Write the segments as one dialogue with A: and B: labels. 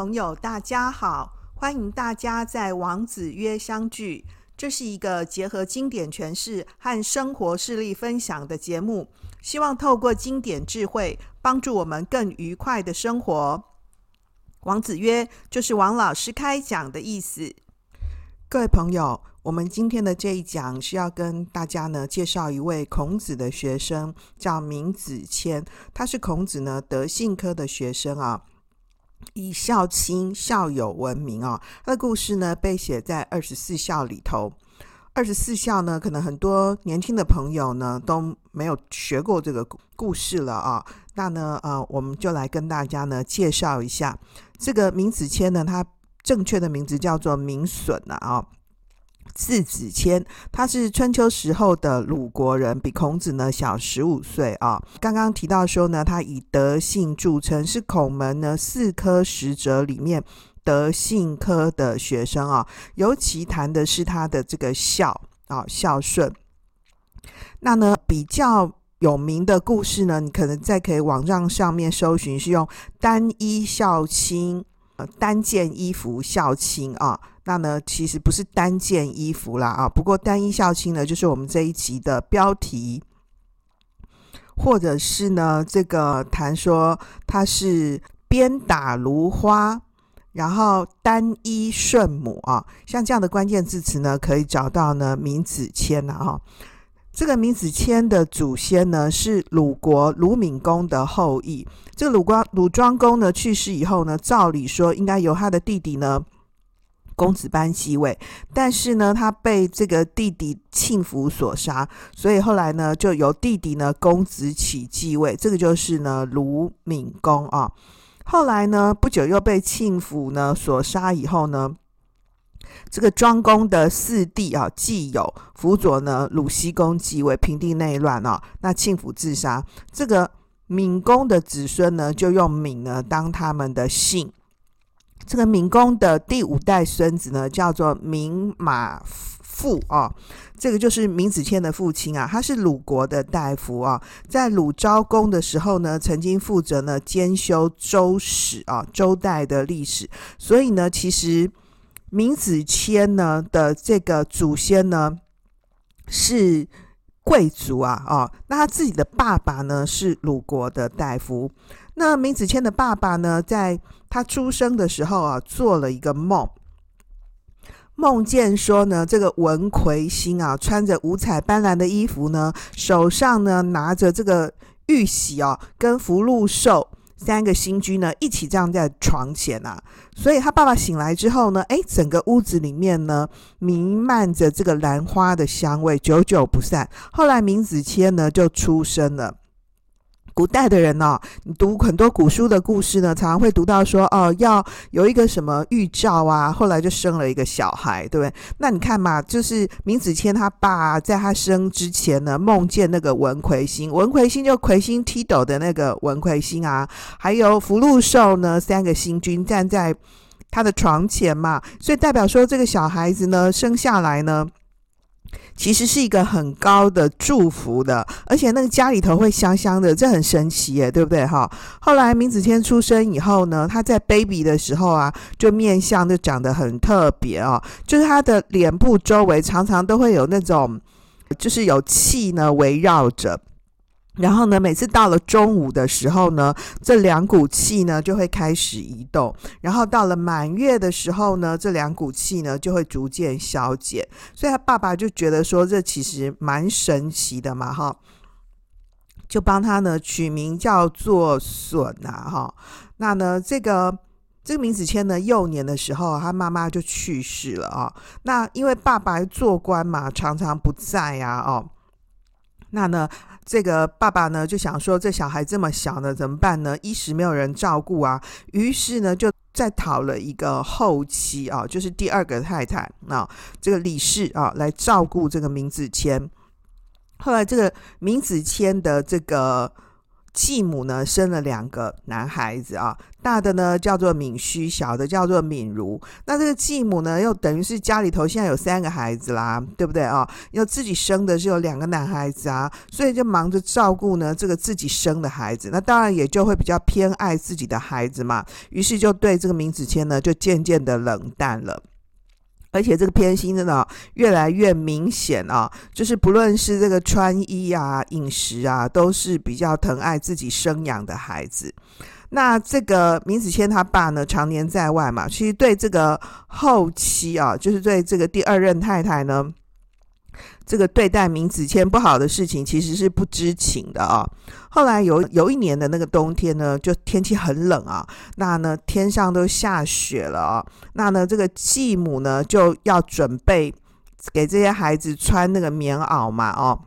A: 朋友，大家好！欢迎大家在王子约相聚。这是一个结合经典诠释和生活事例分享的节目，希望透过经典智慧，帮助我们更愉快的生活。王子约就是王老师开讲的意思。各位朋友，我们今天的这一讲是要跟大家呢介绍一位孔子的学生，叫闵子骞。他是孔子呢德性科的学生啊。以孝亲孝友闻名啊，他的故事呢被写在二十四孝里头。二十四孝呢，可能很多年轻的朋友呢都没有学过这个故事了啊。那呢，呃，我们就来跟大家呢介绍一下这个闵子骞呢，他正确的名字叫做闵损啊。字子谦，他是春秋时候的鲁国人，比孔子呢小十五岁啊。刚刚提到说呢，他以德性著称，是孔门呢四科十哲里面德性科的学生啊。尤其谈的是他的这个孝啊，孝顺。那呢比较有名的故事呢，你可能在可以网站上面搜寻，是用单衣孝亲。呃单件衣服孝亲啊，那呢其实不是单件衣服啦啊，不过单一孝亲呢就是我们这一集的标题，或者是呢这个谈说他是鞭打芦花，然后单衣顺母啊，像这样的关键字词呢可以找到呢闵子骞呐哈。这个闵子骞的祖先呢是鲁国鲁闵公的后裔。这个鲁光鲁庄公呢去世以后呢，照理说应该由他的弟弟呢公子班继位，但是呢他被这个弟弟庆服所杀，所以后来呢就由弟弟呢公子启继位，这个就是呢鲁闵公啊。后来呢不久又被庆服呢所杀以后呢。这个庄公的四弟啊，季友辅佐呢鲁僖公继位，平定内乱啊。那庆府自杀，这个闵公的子孙呢，就用闵呢当他们的姓。这个闵公的第五代孙子呢，叫做闵马父啊。这个就是闵子骞的父亲啊，他是鲁国的大夫啊，在鲁昭公的时候呢，曾经负责呢兼修周史啊，周代的历史。所以呢，其实。闵子骞呢的这个祖先呢是贵族啊啊、哦，那他自己的爸爸呢是鲁国的大夫。那闵子骞的爸爸呢，在他出生的时候啊，做了一个梦，梦见说呢，这个文魁星啊，穿着五彩斑斓的衣服呢，手上呢拿着这个玉玺哦，跟福禄寿。三个星君呢，一起站在床前啊，所以他爸爸醒来之后呢，哎，整个屋子里面呢弥漫着这个兰花的香味，久久不散。后来闵子骞呢就出生了。古代的人呢、你读很多古书的故事呢，常常会读到说，哦，要有一个什么预兆啊，后来就生了一个小孩，对不对？那你看嘛，就是闵子骞他爸在他生之前呢，梦见那个文魁星，文魁星就魁星踢斗的那个文魁星啊，还有福禄寿呢，三个星君站在他的床前嘛，所以代表说这个小孩子呢，生下来呢。其实是一个很高的祝福的，而且那个家里头会香香的，这很神奇耶，对不对哈？后来明子骞出生以后呢，他在 baby 的时候啊，就面相就长得很特别哦，就是他的脸部周围常常都会有那种，就是有气呢围绕着。然后呢，每次到了中午的时候呢，这两股气呢就会开始移动。然后到了满月的时候呢，这两股气呢就会逐渐消减。所以他爸爸就觉得说，这其实蛮神奇的嘛，哈，就帮他呢取名叫做笋呐，哈。那呢，这个这个明子谦呢，幼年的时候，他妈妈就去世了啊。那因为爸爸做官嘛，常常不在呀，哦。那呢，这个爸爸呢就想说，这小孩这么小呢，怎么办呢？一时没有人照顾啊，于是呢就再讨了一个后妻啊，就是第二个太太啊，这个李氏啊来照顾这个闵子谦。后来这个闵子谦的这个继母呢生了两个男孩子啊，大的呢叫做敏虚，小的叫做敏如。那这个继母呢，又等于是家里头现在有三个孩子啦，对不对啊？又自己生的是有两个男孩子啊，所以就忙着照顾呢这个自己生的孩子，那当然也就会比较偏爱自己的孩子嘛。于是就对这个明子谦呢，就渐渐的冷淡了。而且这个偏心真的越来越明显啊，就是不论是这个穿衣啊、饮食啊，都是比较疼爱自己生养的孩子。那这个明子谦他爸呢，常年在外嘛，其实对这个后期啊，就是对这个第二任太太呢。这个对待明子谦不好的事情，其实是不知情的啊。后来有有一年的那个冬天呢，就天气很冷啊，那呢天上都下雪了啊。那呢这个继母呢就要准备给这些孩子穿那个棉袄嘛，哦，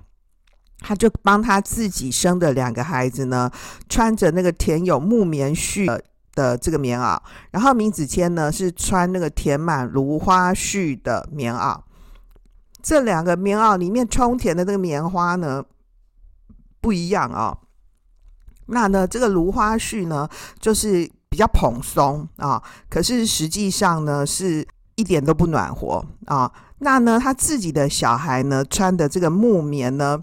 A: 他就帮他自己生的两个孩子呢穿着那个填有木棉絮的这个棉袄，然后明子谦呢是穿那个填满芦花絮的棉袄。这两个棉袄里面充填的这个棉花呢不一样啊、哦，那呢这个芦花絮呢就是比较蓬松啊，可是实际上呢是一点都不暖和啊。那呢他自己的小孩呢穿的这个木棉呢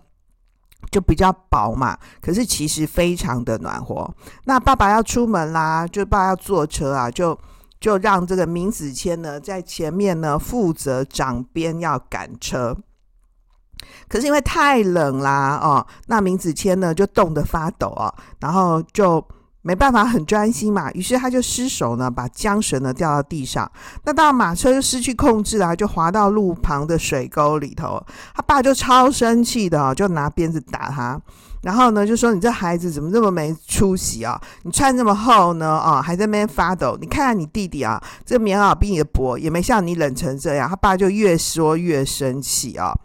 A: 就比较薄嘛，可是其实非常的暖和。那爸爸要出门啦，就爸爸要坐车啊，就。就让这个明子谦呢在前面呢负责掌鞭要赶车，可是因为太冷啦哦，那明子谦呢就冻得发抖啊，然后就没办法很专心嘛，于是他就失手呢把缰绳呢掉到地上，那到马车就失去控制啊，就滑到路旁的水沟里头，他爸就超生气的，就拿鞭子打他。然后呢，就说你这孩子怎么这么没出息啊？你穿这么厚呢，啊，还在那边发抖。你看看你弟弟啊，这棉袄比你的薄，也没像你冷成这样。他爸就越说越生气啊，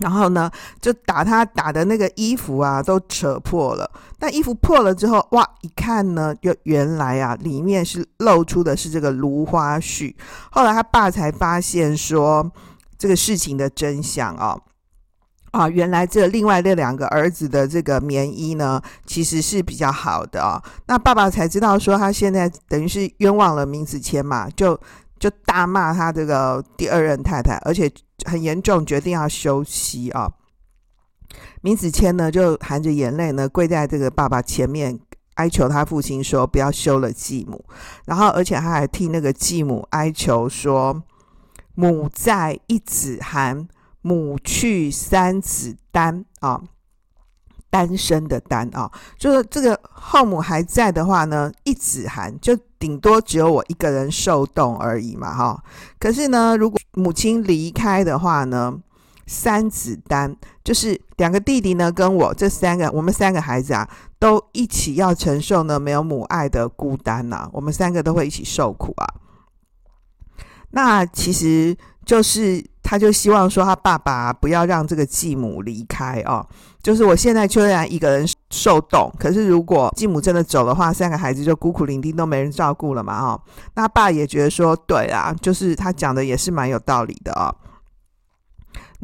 A: 然后呢，就打他，打的那个衣服啊都扯破了。但衣服破了之后，哇，一看呢，就原来啊，里面是露出的是这个芦花絮。后来他爸才发现说这个事情的真相啊。啊，原来这另外这两个儿子的这个棉衣呢，其实是比较好的啊。那爸爸才知道说，他现在等于是冤枉了明子谦嘛，就就大骂他这个第二任太太，而且很严重，决定要休妻啊。明子谦呢，就含着眼泪呢，跪在这个爸爸前面，哀求他父亲说，不要休了继母。然后，而且他还替那个继母哀求说，母在一子寒。母去三子单啊，单身的单啊，就是这个后母还在的话呢，一子寒就顶多只有我一个人受冻而已嘛，哈。可是呢，如果母亲离开的话呢，三子单就是两个弟弟呢，跟我这三个，我们三个孩子啊，都一起要承受呢没有母爱的孤单呐，我们三个都会一起受苦啊。那其实就是。他就希望说，他爸爸不要让这个继母离开哦。就是我现在虽然一个人受冻，可是如果继母真的走的话，三个孩子就孤苦伶仃，都没人照顾了嘛，哦。那爸也觉得说，对啊，就是他讲的也是蛮有道理的哦。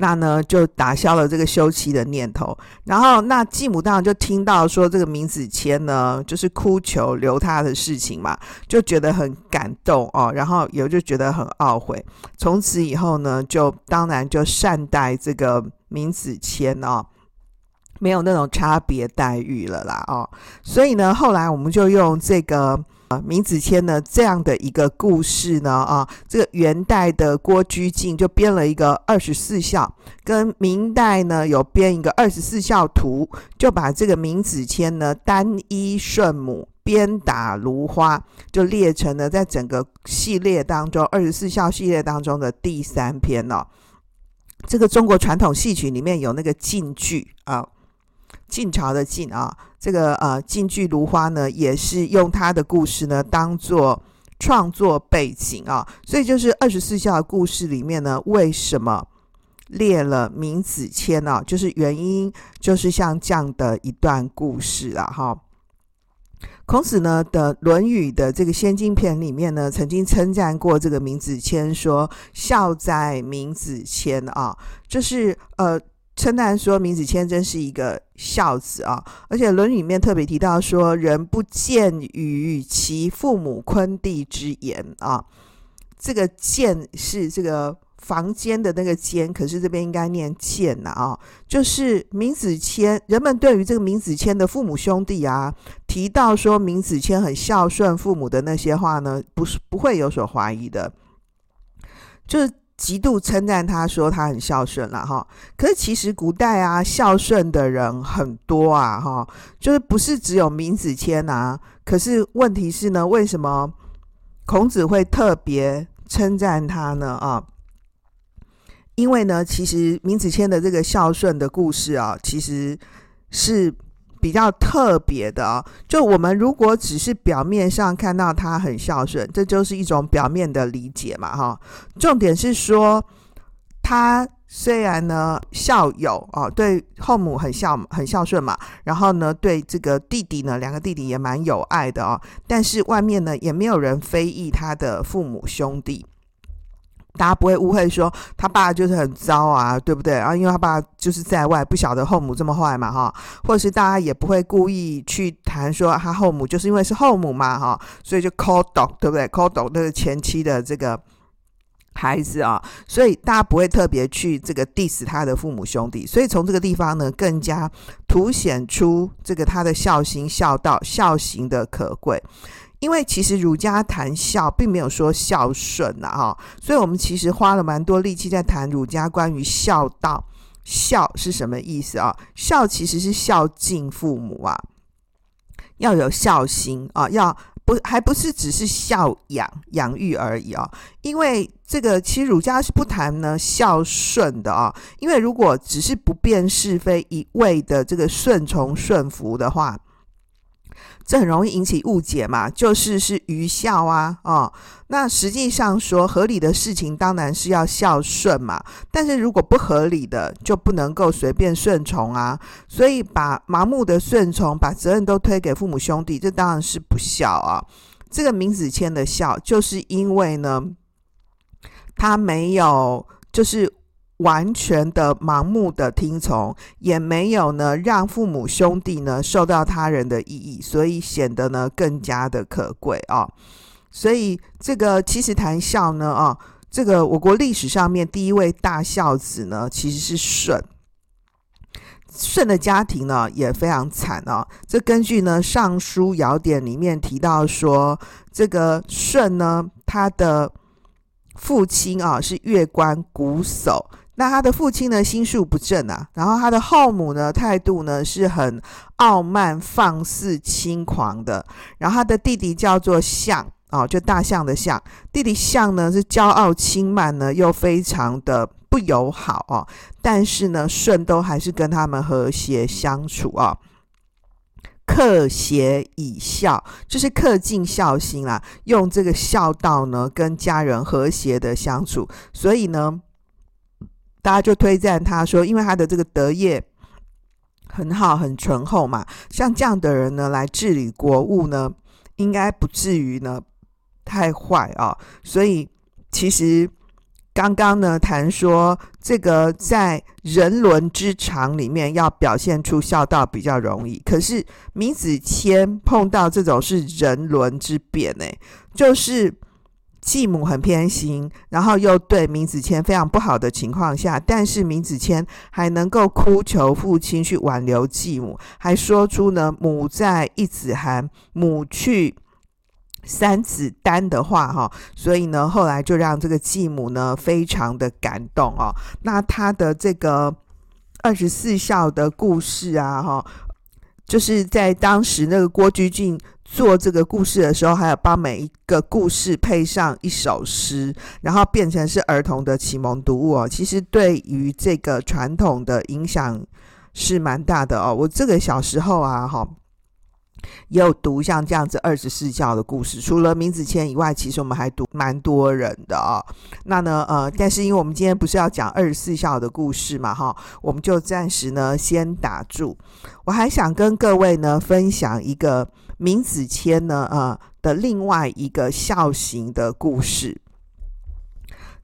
A: 那呢，就打消了这个休妻的念头。然后，那继母当然就听到说这个明子谦呢，就是哭求留他的事情嘛，就觉得很感动哦。然后也就觉得很懊悔。从此以后呢，就当然就善待这个明子谦哦，没有那种差别待遇了啦哦。所以呢，后来我们就用这个。啊，明子谦呢这样的一个故事呢，啊，这个元代的郭居敬就编了一个二十四孝，跟明代呢有编一个二十四孝图，就把这个明子谦呢单依顺母，鞭打芦花，就列成了在整个系列当中二十四孝系列当中的第三篇哦。这个中国传统戏曲里面有那个晋剧啊。晋朝的晋啊，这个呃晋剧芦花呢，也是用他的故事呢当做创作背景啊，所以就是二十四孝的故事里面呢，为什么列了明子谦啊？就是原因就是像这样的一段故事啊，哈。孔子呢的《论语》的这个先经篇里面呢，曾经称赞过这个明子谦说：“孝哉，明子谦啊！”就是呃。称赞说明子谦真是一个孝子啊，而且《论语》里面特别提到说：“人不谏于其父母坤弟之言啊。”这个“谏”是这个房间的那个“间”，可是这边应该念“谏”呐啊。就是明子谦，人们对于这个明子谦的父母兄弟啊，提到说明子谦很孝顺父母的那些话呢，不是不会有所怀疑的，就是。极度称赞他说他很孝顺了哈，可是其实古代啊孝顺的人很多啊哈，就是不是只有闵子骞啊，可是问题是呢，为什么孔子会特别称赞他呢啊？因为呢，其实闵子骞的这个孝顺的故事啊，其实是。比较特别的哦，就我们如果只是表面上看到他很孝顺，这就是一种表面的理解嘛，哈。重点是说，他虽然呢孝友哦，对后母很孝很孝顺嘛，然后呢对这个弟弟呢，两个弟弟也蛮有爱的哦，但是外面呢也没有人非议他的父母兄弟。大家不会误会说他爸就是很糟啊，对不对？然后因为他爸就是在外，不晓得后母这么坏嘛，哈。或者是大家也不会故意去谈说他后母就是因为是后母嘛，哈，所以就抠斗，对不对？抠斗那个前妻的这个孩子啊，所以大家不会特别去这个 diss 他的父母兄弟。所以从这个地方呢，更加凸显出这个他的孝心、孝道、孝行的可贵。因为其实儒家谈孝，并没有说孝顺呐，哈，所以我们其实花了蛮多力气在谈儒家关于孝道。孝是什么意思啊？孝其实是孝敬父母啊，要有孝心啊，要不还不是只是孝养养育而已啊。因为这个其实儒家是不谈呢孝顺的啊，因为如果只是不辨是非，一味的这个顺从顺服的话。这很容易引起误解嘛，就是是愚孝啊，哦，那实际上说合理的事情当然是要孝顺嘛，但是如果不合理的就不能够随便顺从啊，所以把盲目的顺从，把责任都推给父母兄弟，这当然是不孝啊。这个明子谦的孝，就是因为呢，他没有就是。完全的盲目的听从，也没有呢让父母兄弟呢受到他人的异议，所以显得呢更加的可贵啊。所以这个其实谈孝呢啊，这个我国历史上面第一位大孝子呢其实是舜。舜的家庭呢也非常惨啊。这根据呢《尚书尧典》里面提到说，这个舜呢他的父亲啊是乐官瞽叟。那他的父亲呢，心术不正啊，然后他的后母呢，态度呢是很傲慢、放肆、轻狂的。然后他的弟弟叫做象哦，就大象的象。弟弟象呢是骄傲轻慢呢，又非常的不友好哦。但是呢，舜都还是跟他们和谐相处啊，克协以孝，就是克尽孝心啦，用这个孝道呢，跟家人和谐的相处。所以呢。大家就推赞他说，因为他的这个德业很好，很醇厚嘛，像这样的人呢，来治理国务呢，应该不至于呢太坏啊。所以其实刚刚呢谈说，这个在人伦之常里面要表现出孝道比较容易，可是闵子骞碰到这种是人伦之变呢，就是。继母很偏心，然后又对明子谦非常不好的情况下，但是明子谦还能够哭求父亲去挽留继母，还说出呢“母在一子寒，母去三子丹”的话哈，所以呢后来就让这个继母呢非常的感动哦。那他的这个二十四孝的故事啊哈，就是在当时那个郭居敬。做这个故事的时候，还有帮每一个故事配上一首诗，然后变成是儿童的启蒙读物哦。其实对于这个传统的影响是蛮大的哦。我这个小时候啊，哈，也有读像这样子二十四孝的故事。除了明子谦以外，其实我们还读蛮多人的哦。那呢，呃，但是因为我们今天不是要讲二十四孝的故事嘛，哈，我们就暂时呢先打住。我还想跟各位呢分享一个。闵子骞呢，呃的另外一个孝行的故事，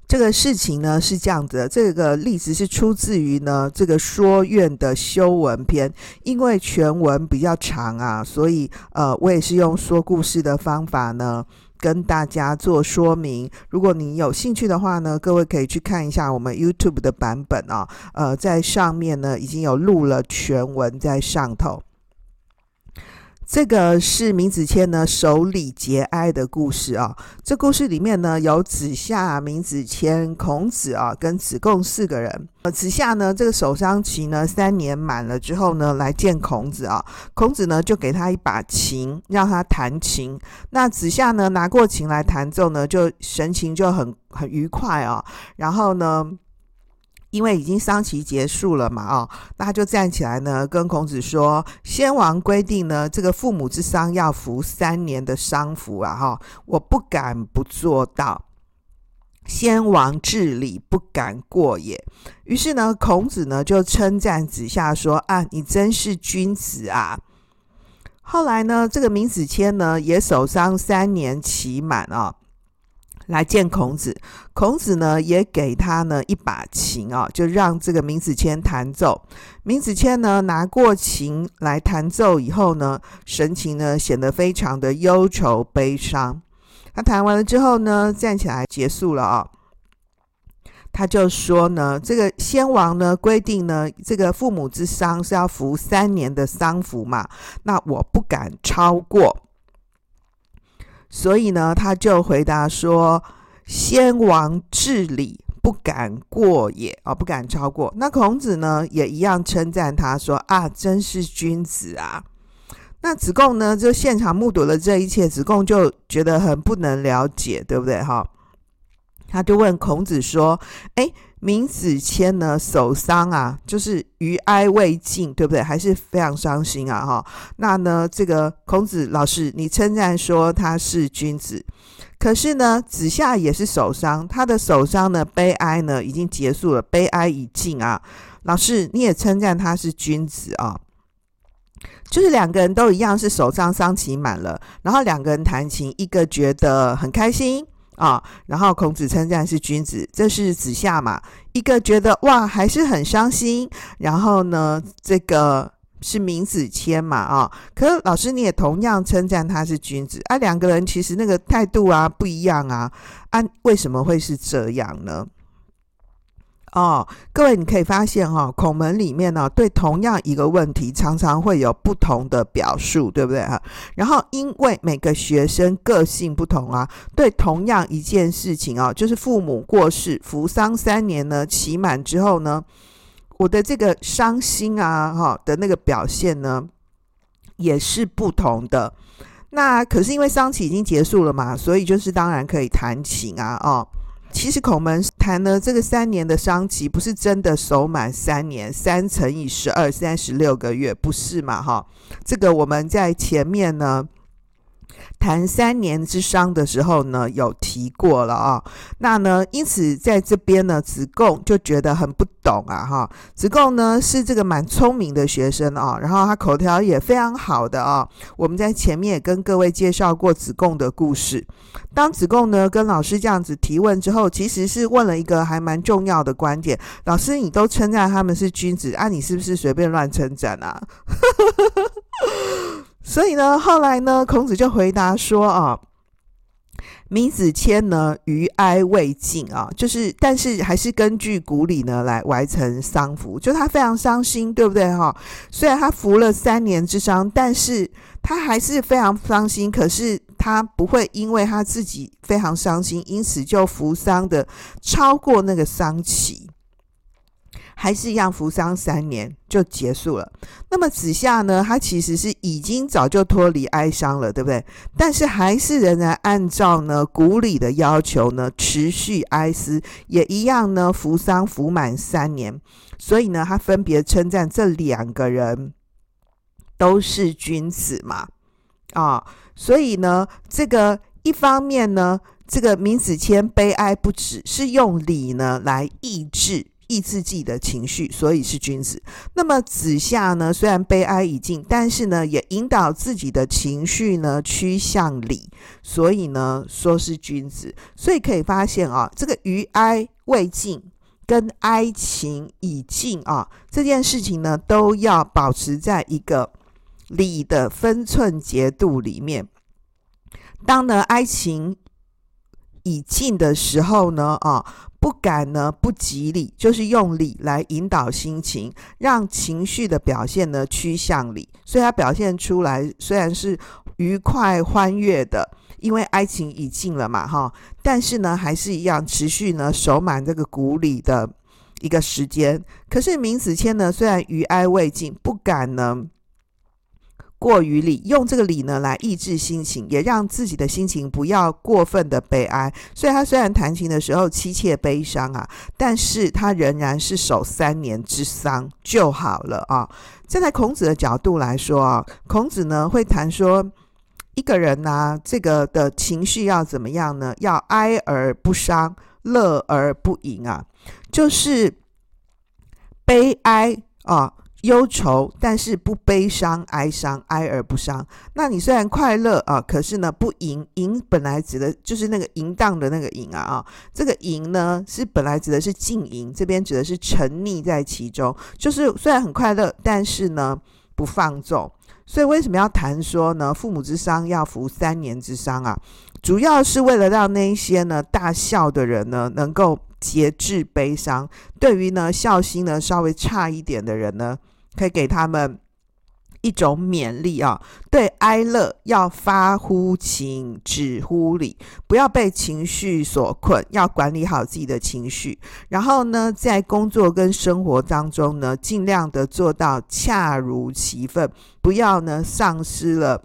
A: 这个事情呢是这样子的，这个例子是出自于呢这个说苑的修文篇，因为全文比较长啊，所以呃我也是用说故事的方法呢跟大家做说明。如果你有兴趣的话呢，各位可以去看一下我们 YouTube 的版本啊，呃在上面呢已经有录了全文在上头。这个是闵子骞呢守礼节哀的故事啊。这故事里面呢有子夏、闵子骞、孔子啊跟子贡四个人。呃，子夏呢这个守丧期呢三年满了之后呢来见孔子啊。孔子呢就给他一把琴，让他弹琴。那子夏呢拿过琴来弹奏呢，就神情就很很愉快啊。然后呢。因为已经丧期结束了嘛，哦，那他就站起来呢，跟孔子说：“先王规定呢，这个父母之丧要服三年的丧服啊，哈，我不敢不做到。先王至礼，不敢过也。”于是呢，孔子呢就称赞子夏说：“啊，你真是君子啊！”后来呢，这个闵子骞呢也守丧三年期满啊。来见孔子，孔子呢也给他呢一把琴啊，就让这个闵子骞弹奏。闵子骞呢拿过琴来弹奏以后呢，神情呢显得非常的忧愁悲伤。他弹完了之后呢，站起来结束了啊。他就说呢，这个先王呢规定呢，这个父母之丧是要服三年的丧服嘛，那我不敢超过。所以呢，他就回答说：“先王治礼，不敢过也啊、哦，不敢超过。”那孔子呢，也一样称赞他说：“啊，真是君子啊！”那子贡呢，就现场目睹了这一切，子贡就觉得很不能了解，对不对？哈，他就问孔子说：“哎。”闵子骞呢，守丧啊，就是余哀未尽，对不对？还是非常伤心啊，哈。那呢，这个孔子老师，你称赞说他是君子，可是呢，子夏也是守丧，他的守丧呢，悲哀呢已经结束了，悲哀已尽啊。老师，你也称赞他是君子啊，就是两个人都一样是守丧，伤情满了，然后两个人弹琴，一个觉得很开心。啊，然后孔子称赞是君子，这是子夏嘛？一个觉得哇，还是很伤心。然后呢，这个是闵子骞嘛？啊，可是老师你也同样称赞他是君子啊。两个人其实那个态度啊不一样啊，啊，为什么会是这样呢？哦，各位，你可以发现哈、哦，孔门里面呢，对同样一个问题，常常会有不同的表述，对不对哈？然后，因为每个学生个性不同啊，对同样一件事情啊，就是父母过世，服丧三年呢，期满之后呢，我的这个伤心啊，哈的那个表现呢，也是不同的。那可是因为丧期已经结束了嘛，所以就是当然可以弹琴啊，哦。其实孔门谈呢，这个三年的商期不是真的守满三年，三乘以十二，三十六个月，不是嘛？哈，这个我们在前面呢。谈三年之伤的时候呢，有提过了啊。那呢，因此在这边呢，子贡就觉得很不懂啊。哈，子贡呢是这个蛮聪明的学生啊，然后他口条也非常好的啊。我们在前面也跟各位介绍过子贡的故事。当子贡呢跟老师这样子提问之后，其实是问了一个还蛮重要的观点。老师，你都称赞他们是君子啊，你是不是随便乱称赞啊？所以呢，后来呢，孔子就回答说啊，闵子骞呢，余哀未尽啊，就是，但是还是根据古礼呢来完成丧服，就他非常伤心，对不对哈？虽然他服了三年之伤，但是他还是非常伤心。可是他不会因为他自己非常伤心，因此就服丧的超过那个丧期。还是一样服丧三年就结束了。那么子夏呢？他其实是已经早就脱离哀伤了，对不对？但是还是仍然按照呢古礼的要求呢，持续哀思，也一样呢服丧服满三年。所以呢，他分别称赞这两个人都是君子嘛。啊、所以呢，这个一方面呢，这个闵子骞悲哀不止，是用礼呢来抑制。抑制自己的情绪，所以是君子。那么子夏呢，虽然悲哀已尽，但是呢，也引导自己的情绪呢趋向理，所以呢，说是君子。所以可以发现啊，这个余哀未尽跟哀情已尽啊，这件事情呢，都要保持在一个理的分寸节度里面。当呢哀情已尽的时候呢，啊。不敢呢，不吉利，就是用理来引导心情，让情绪的表现呢趋向理，所以它表现出来虽然是愉快欢悦的，因为哀情已尽了嘛，哈，但是呢还是一样持续呢守满这个古礼的一个时间。可是明子谦呢，虽然余哀未尽，不敢呢。过于理，用这个理呢来抑制心情，也让自己的心情不要过分的悲哀。所以他虽然弹琴的时候凄切悲伤啊，但是他仍然是守三年之丧就好了啊。站在孔子的角度来说啊，孔子呢会谈说，一个人呢、啊，这个的情绪要怎么样呢？要哀而不伤，乐而不淫啊，就是悲哀啊。忧愁，但是不悲伤、哀伤，哀而不伤。那你虽然快乐啊，可是呢不淫，淫本来指的就是那个淫荡的那个淫啊啊。这个淫呢是本来指的是静淫，这边指的是沉溺在其中。就是虽然很快乐，但是呢不放纵。所以为什么要谈说呢？父母之丧要服三年之丧啊？主要是为了让那一些呢大孝的人呢能够节制悲伤。对于呢孝心呢稍微差一点的人呢。可以给他们一种勉励啊，对哀乐要发乎情，止乎礼，不要被情绪所困，要管理好自己的情绪。然后呢，在工作跟生活当中呢，尽量的做到恰如其分，不要呢丧失了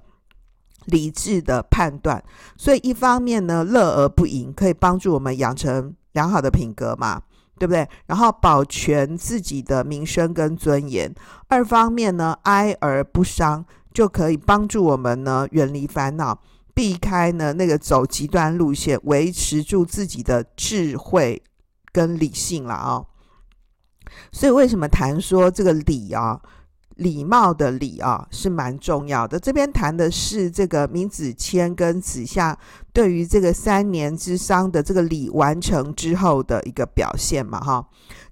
A: 理智的判断。所以一方面呢，乐而不淫，可以帮助我们养成良好的品格嘛。对不对？然后保全自己的名声跟尊严。二方面呢，哀而不伤，就可以帮助我们呢远离烦恼，避开呢那个走极端路线，维持住自己的智慧跟理性了啊、所以为什么谈说这个理啊？礼貌的礼啊，是蛮重要的。这边谈的是这个闵子骞跟子夏对于这个三年之丧的这个礼完成之后的一个表现嘛，哈。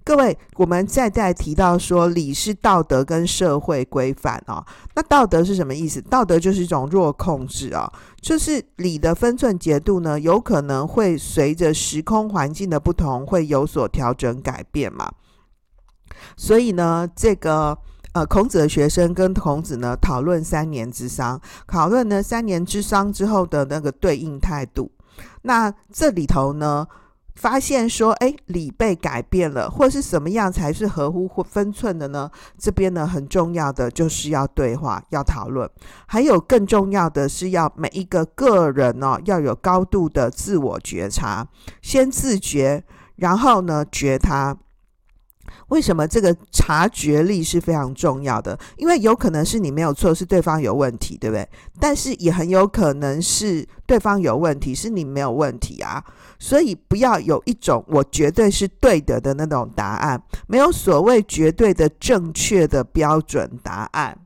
A: 各位，我们再再提到说，礼是道德跟社会规范啊。那道德是什么意思？道德就是一种弱控制啊，就是礼的分寸节度呢，有可能会随着时空环境的不同，会有所调整改变嘛。所以呢，这个。呃，孔子的学生跟孔子呢讨论三年之丧，讨论呢三年之丧之后的那个对应态度。那这里头呢，发现说，哎，礼被改变了，或是什么样才是合乎分寸的呢？这边呢，很重要的就是要对话，要讨论。还有更重要的是，要每一个个人呢，要有高度的自我觉察，先自觉，然后呢，觉他。为什么这个察觉力是非常重要的？因为有可能是你没有错，是对方有问题，对不对？但是也很有可能是对方有问题，是你没有问题啊。所以不要有一种我绝对是对的的那种答案，没有所谓绝对的正确的标准答案。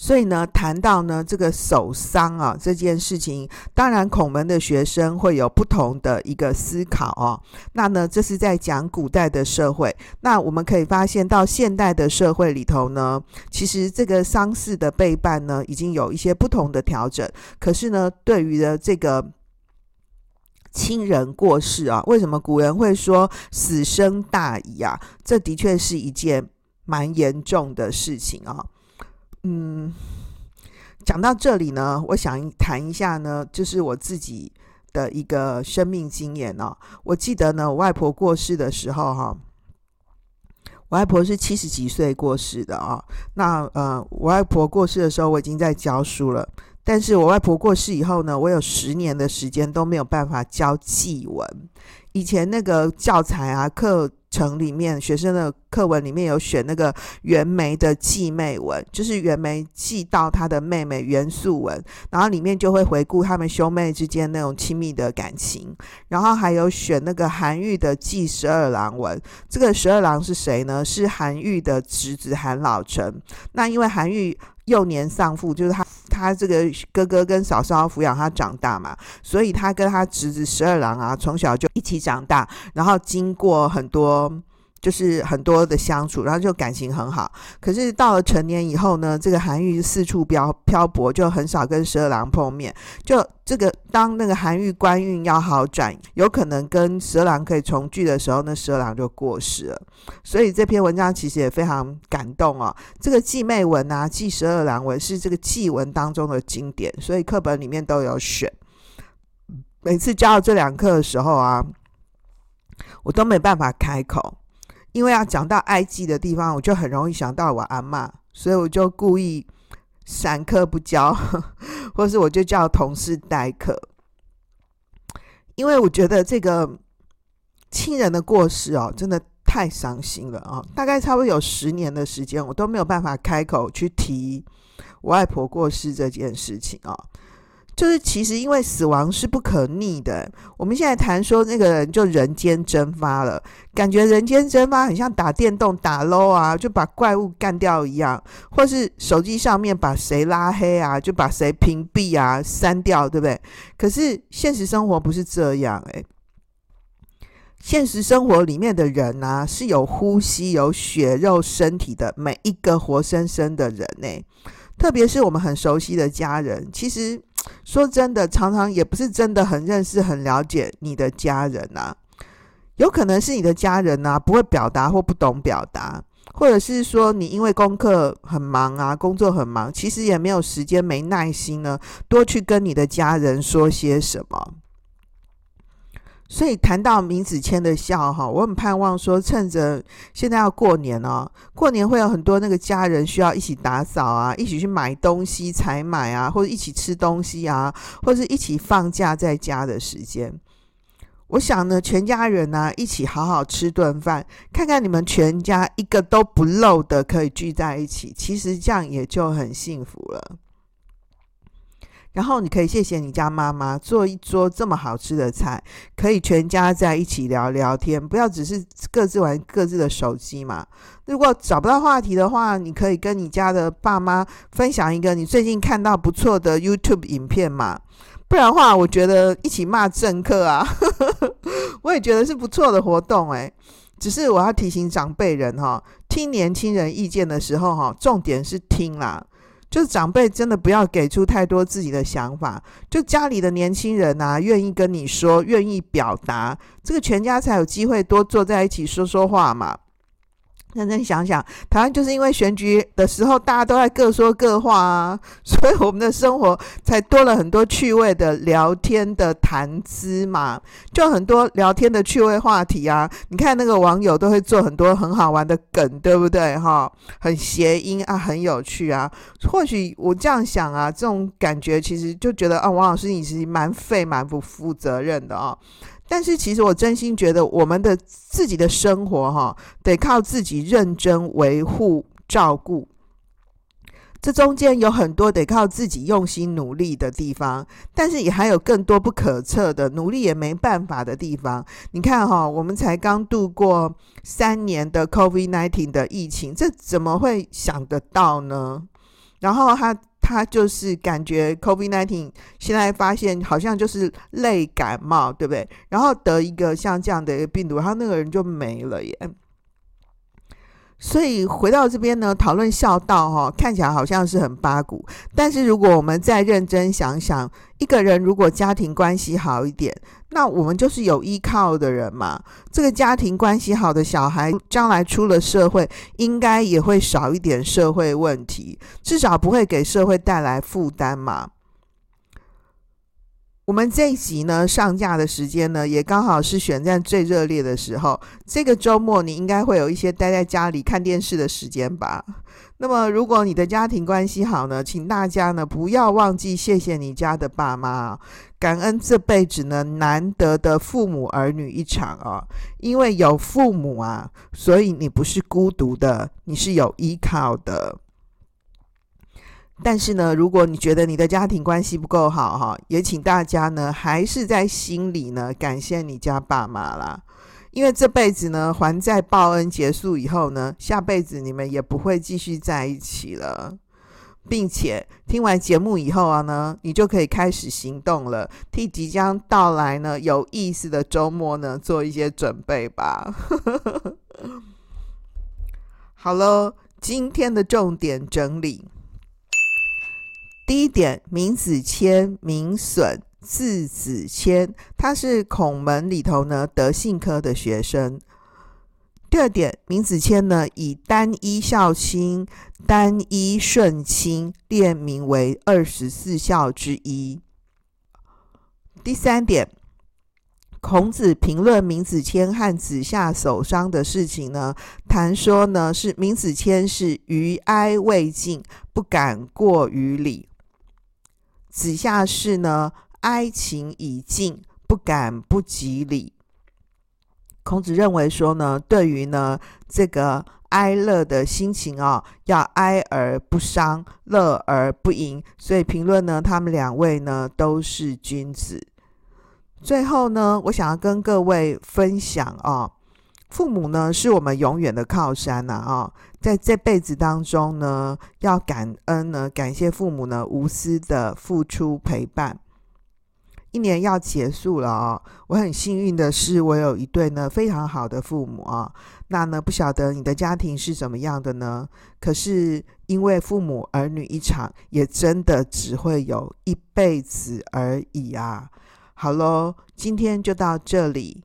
A: 所以呢，谈到呢这个守丧啊这件事情，当然孔门的学生会有不同的一个思考哦。那呢，这是在讲古代的社会。那我们可以发现到现代的社会里头呢，其实这个丧事的备办呢，已经有一些不同的调整。可是呢，对于的这个亲人过世啊，为什么古人会说死生大矣啊？这的确是一件蛮严重的事情啊。嗯，讲到这里呢，我想谈一下呢，就是我自己的一个生命经验哦。我记得呢，我外婆过世的时候，哈，我外婆是七十几岁过世的啊。那呃，我外婆过世的时候，我已经在教书了。但是我外婆过世以后呢，我有十年的时间都没有办法教祭文。以前那个教材啊课。城里面学生的课文里面有选那个袁枚的继妹文，就是袁枚寄到他的妹妹袁素文，然后里面就会回顾他们兄妹之间那种亲密的感情。然后还有选那个韩愈的继十二郎文，这个十二郎是谁呢？是韩愈的侄子韩老成。那因为韩愈幼年丧父，就是他他这个哥哥跟嫂嫂抚养他长大嘛，所以他跟他侄子十二郎啊，从小就一起长大，然后经过很多。就是很多的相处，然后就感情很好。可是到了成年以后呢，这个韩愈四处漂漂泊，就很少跟十二郎碰面。就这个当那个韩愈官运要好转，有可能跟十二郎可以重聚的时候，那十二郎就过世了。所以这篇文章其实也非常感动哦。这个继妹文啊，继十二郎文是这个祭文当中的经典，所以课本里面都有选。每次教到这两课的时候啊，我都没办法开口。因为要讲到哀祭的地方，我就很容易想到我阿嬷，所以我就故意闪课不教，或是我就叫同事代课。因为我觉得这个亲人的过世哦，真的太伤心了啊！大概差不多有十年的时间，我都没有办法开口去提我外婆过世这件事情啊。就是其实因为死亡是不可逆的，我们现在谈说那个人就人间蒸发了，感觉人间蒸发很像打电动打捞啊，就把怪物干掉一样，或是手机上面把谁拉黑啊，就把谁屏蔽啊、删掉，对不对？可是现实生活不是这样诶，现实生活里面的人啊，是有呼吸、有血肉身体的每一个活生生的人呢，特别是我们很熟悉的家人，其实。说真的，常常也不是真的很认识、很了解你的家人呐。有可能是你的家人呐，不会表达或不懂表达，或者是说你因为功课很忙啊，工作很忙，其实也没有时间、没耐心呢，多去跟你的家人说些什么。所以谈到明子谦的笑哈，我很盼望说，趁着现在要过年哦，过年会有很多那个家人需要一起打扫啊，一起去买东西、采买啊，或者一起吃东西啊，或者是一起放假在家的时间。我想呢，全家人呢，啊，一起好好吃顿饭，看看你们全家一个都不漏的可以聚在一起，其实这样也就很幸福了。然后你可以谢谢你家妈妈做一桌这么好吃的菜，可以全家在一起聊聊天，不要只是各自玩各自的手机嘛。如果找不到话题的话，你可以跟你家的爸妈分享一个你最近看到不错的 YouTube 影片嘛。不然的话，我觉得一起骂政客啊，我也觉得是不错的活动诶。只是我要提醒长辈人哈，听年轻人意见的时候哈，重点是听啦。就是长辈真的不要给出太多自己的想法，就家里的年轻人啊，愿意跟你说，愿意表达，这个全家才有机会多坐在一起说说话嘛。认真想想，台湾就是因为选举的时候，大家都在各说各话啊，所以我们的生活才多了很多趣味的聊天的谈资嘛，就很多聊天的趣味话题啊。你看那个网友都会做很多很好玩的梗，对不对？哈，很谐音啊，很有趣啊。或许我这样想啊，这种感觉其实就觉得啊，王老师你其实蛮废、蛮不负责任的啊。但是其实我真心觉得，我们的自己的生活哈，得靠自己认真维护照顾。这中间有很多得靠自己用心努力的地方，但是也还有更多不可测的努力也没办法的地方。你看哈，我们才刚度过三年的 COVID-19 的疫情，这怎么会想得到呢？然后他。他就是感觉 COVID-19，现在发现好像就是类感冒，对不对？然后得一个像这样的一个病毒，然后那个人就没了耶。所以回到这边呢，讨论孝道哈，看起来好像是很八股，但是如果我们再认真想想，一个人如果家庭关系好一点，那我们就是有依靠的人嘛。这个家庭关系好的小孩，将来出了社会，应该也会少一点社会问题，至少不会给社会带来负担嘛。我们这一集呢，上架的时间呢，也刚好是选战最热烈的时候。这个周末你应该会有一些待在家里看电视的时间吧？那么，如果你的家庭关系好呢，请大家呢不要忘记谢谢你家的爸妈。感恩这辈子呢难得的父母儿女一场啊、哦！因为有父母啊，所以你不是孤独的，你是有依靠的。但是呢，如果你觉得你的家庭关系不够好哈，也请大家呢还是在心里呢感谢你家爸妈啦。因为这辈子呢，还债报恩结束以后呢，下辈子你们也不会继续在一起了，并且听完节目以后啊呢，你就可以开始行动了，替即将到来呢有意思的周末呢做一些准备吧。好了，今天的重点整理，第一点，明子谦，名损。字子谦，他是孔门里头呢德性科的学生。第二点，明子谦呢以单一孝亲、单一顺亲，列名为二十四孝之一。第三点，孔子评论闵子骞和子夏守丧的事情呢，谈说呢是闵子骞是余哀未尽，不敢过于礼；子夏是呢。哀情已尽，不敢不及礼。孔子认为说呢，对于呢这个哀乐的心情啊、哦，要哀而不伤，乐而不淫。所以评论呢，他们两位呢都是君子。最后呢，我想要跟各位分享啊、哦，父母呢是我们永远的靠山呐啊、在这辈子当中呢，要感恩呢，感谢父母呢无私的付出陪伴。一年要结束了哦，我很幸运的是，我有一对呢非常好的父母啊。那呢，不晓得你的家庭是怎么样的呢？可是因为父母儿女一场，也真的只会有一辈子而已啊。好喽，今天就到这里，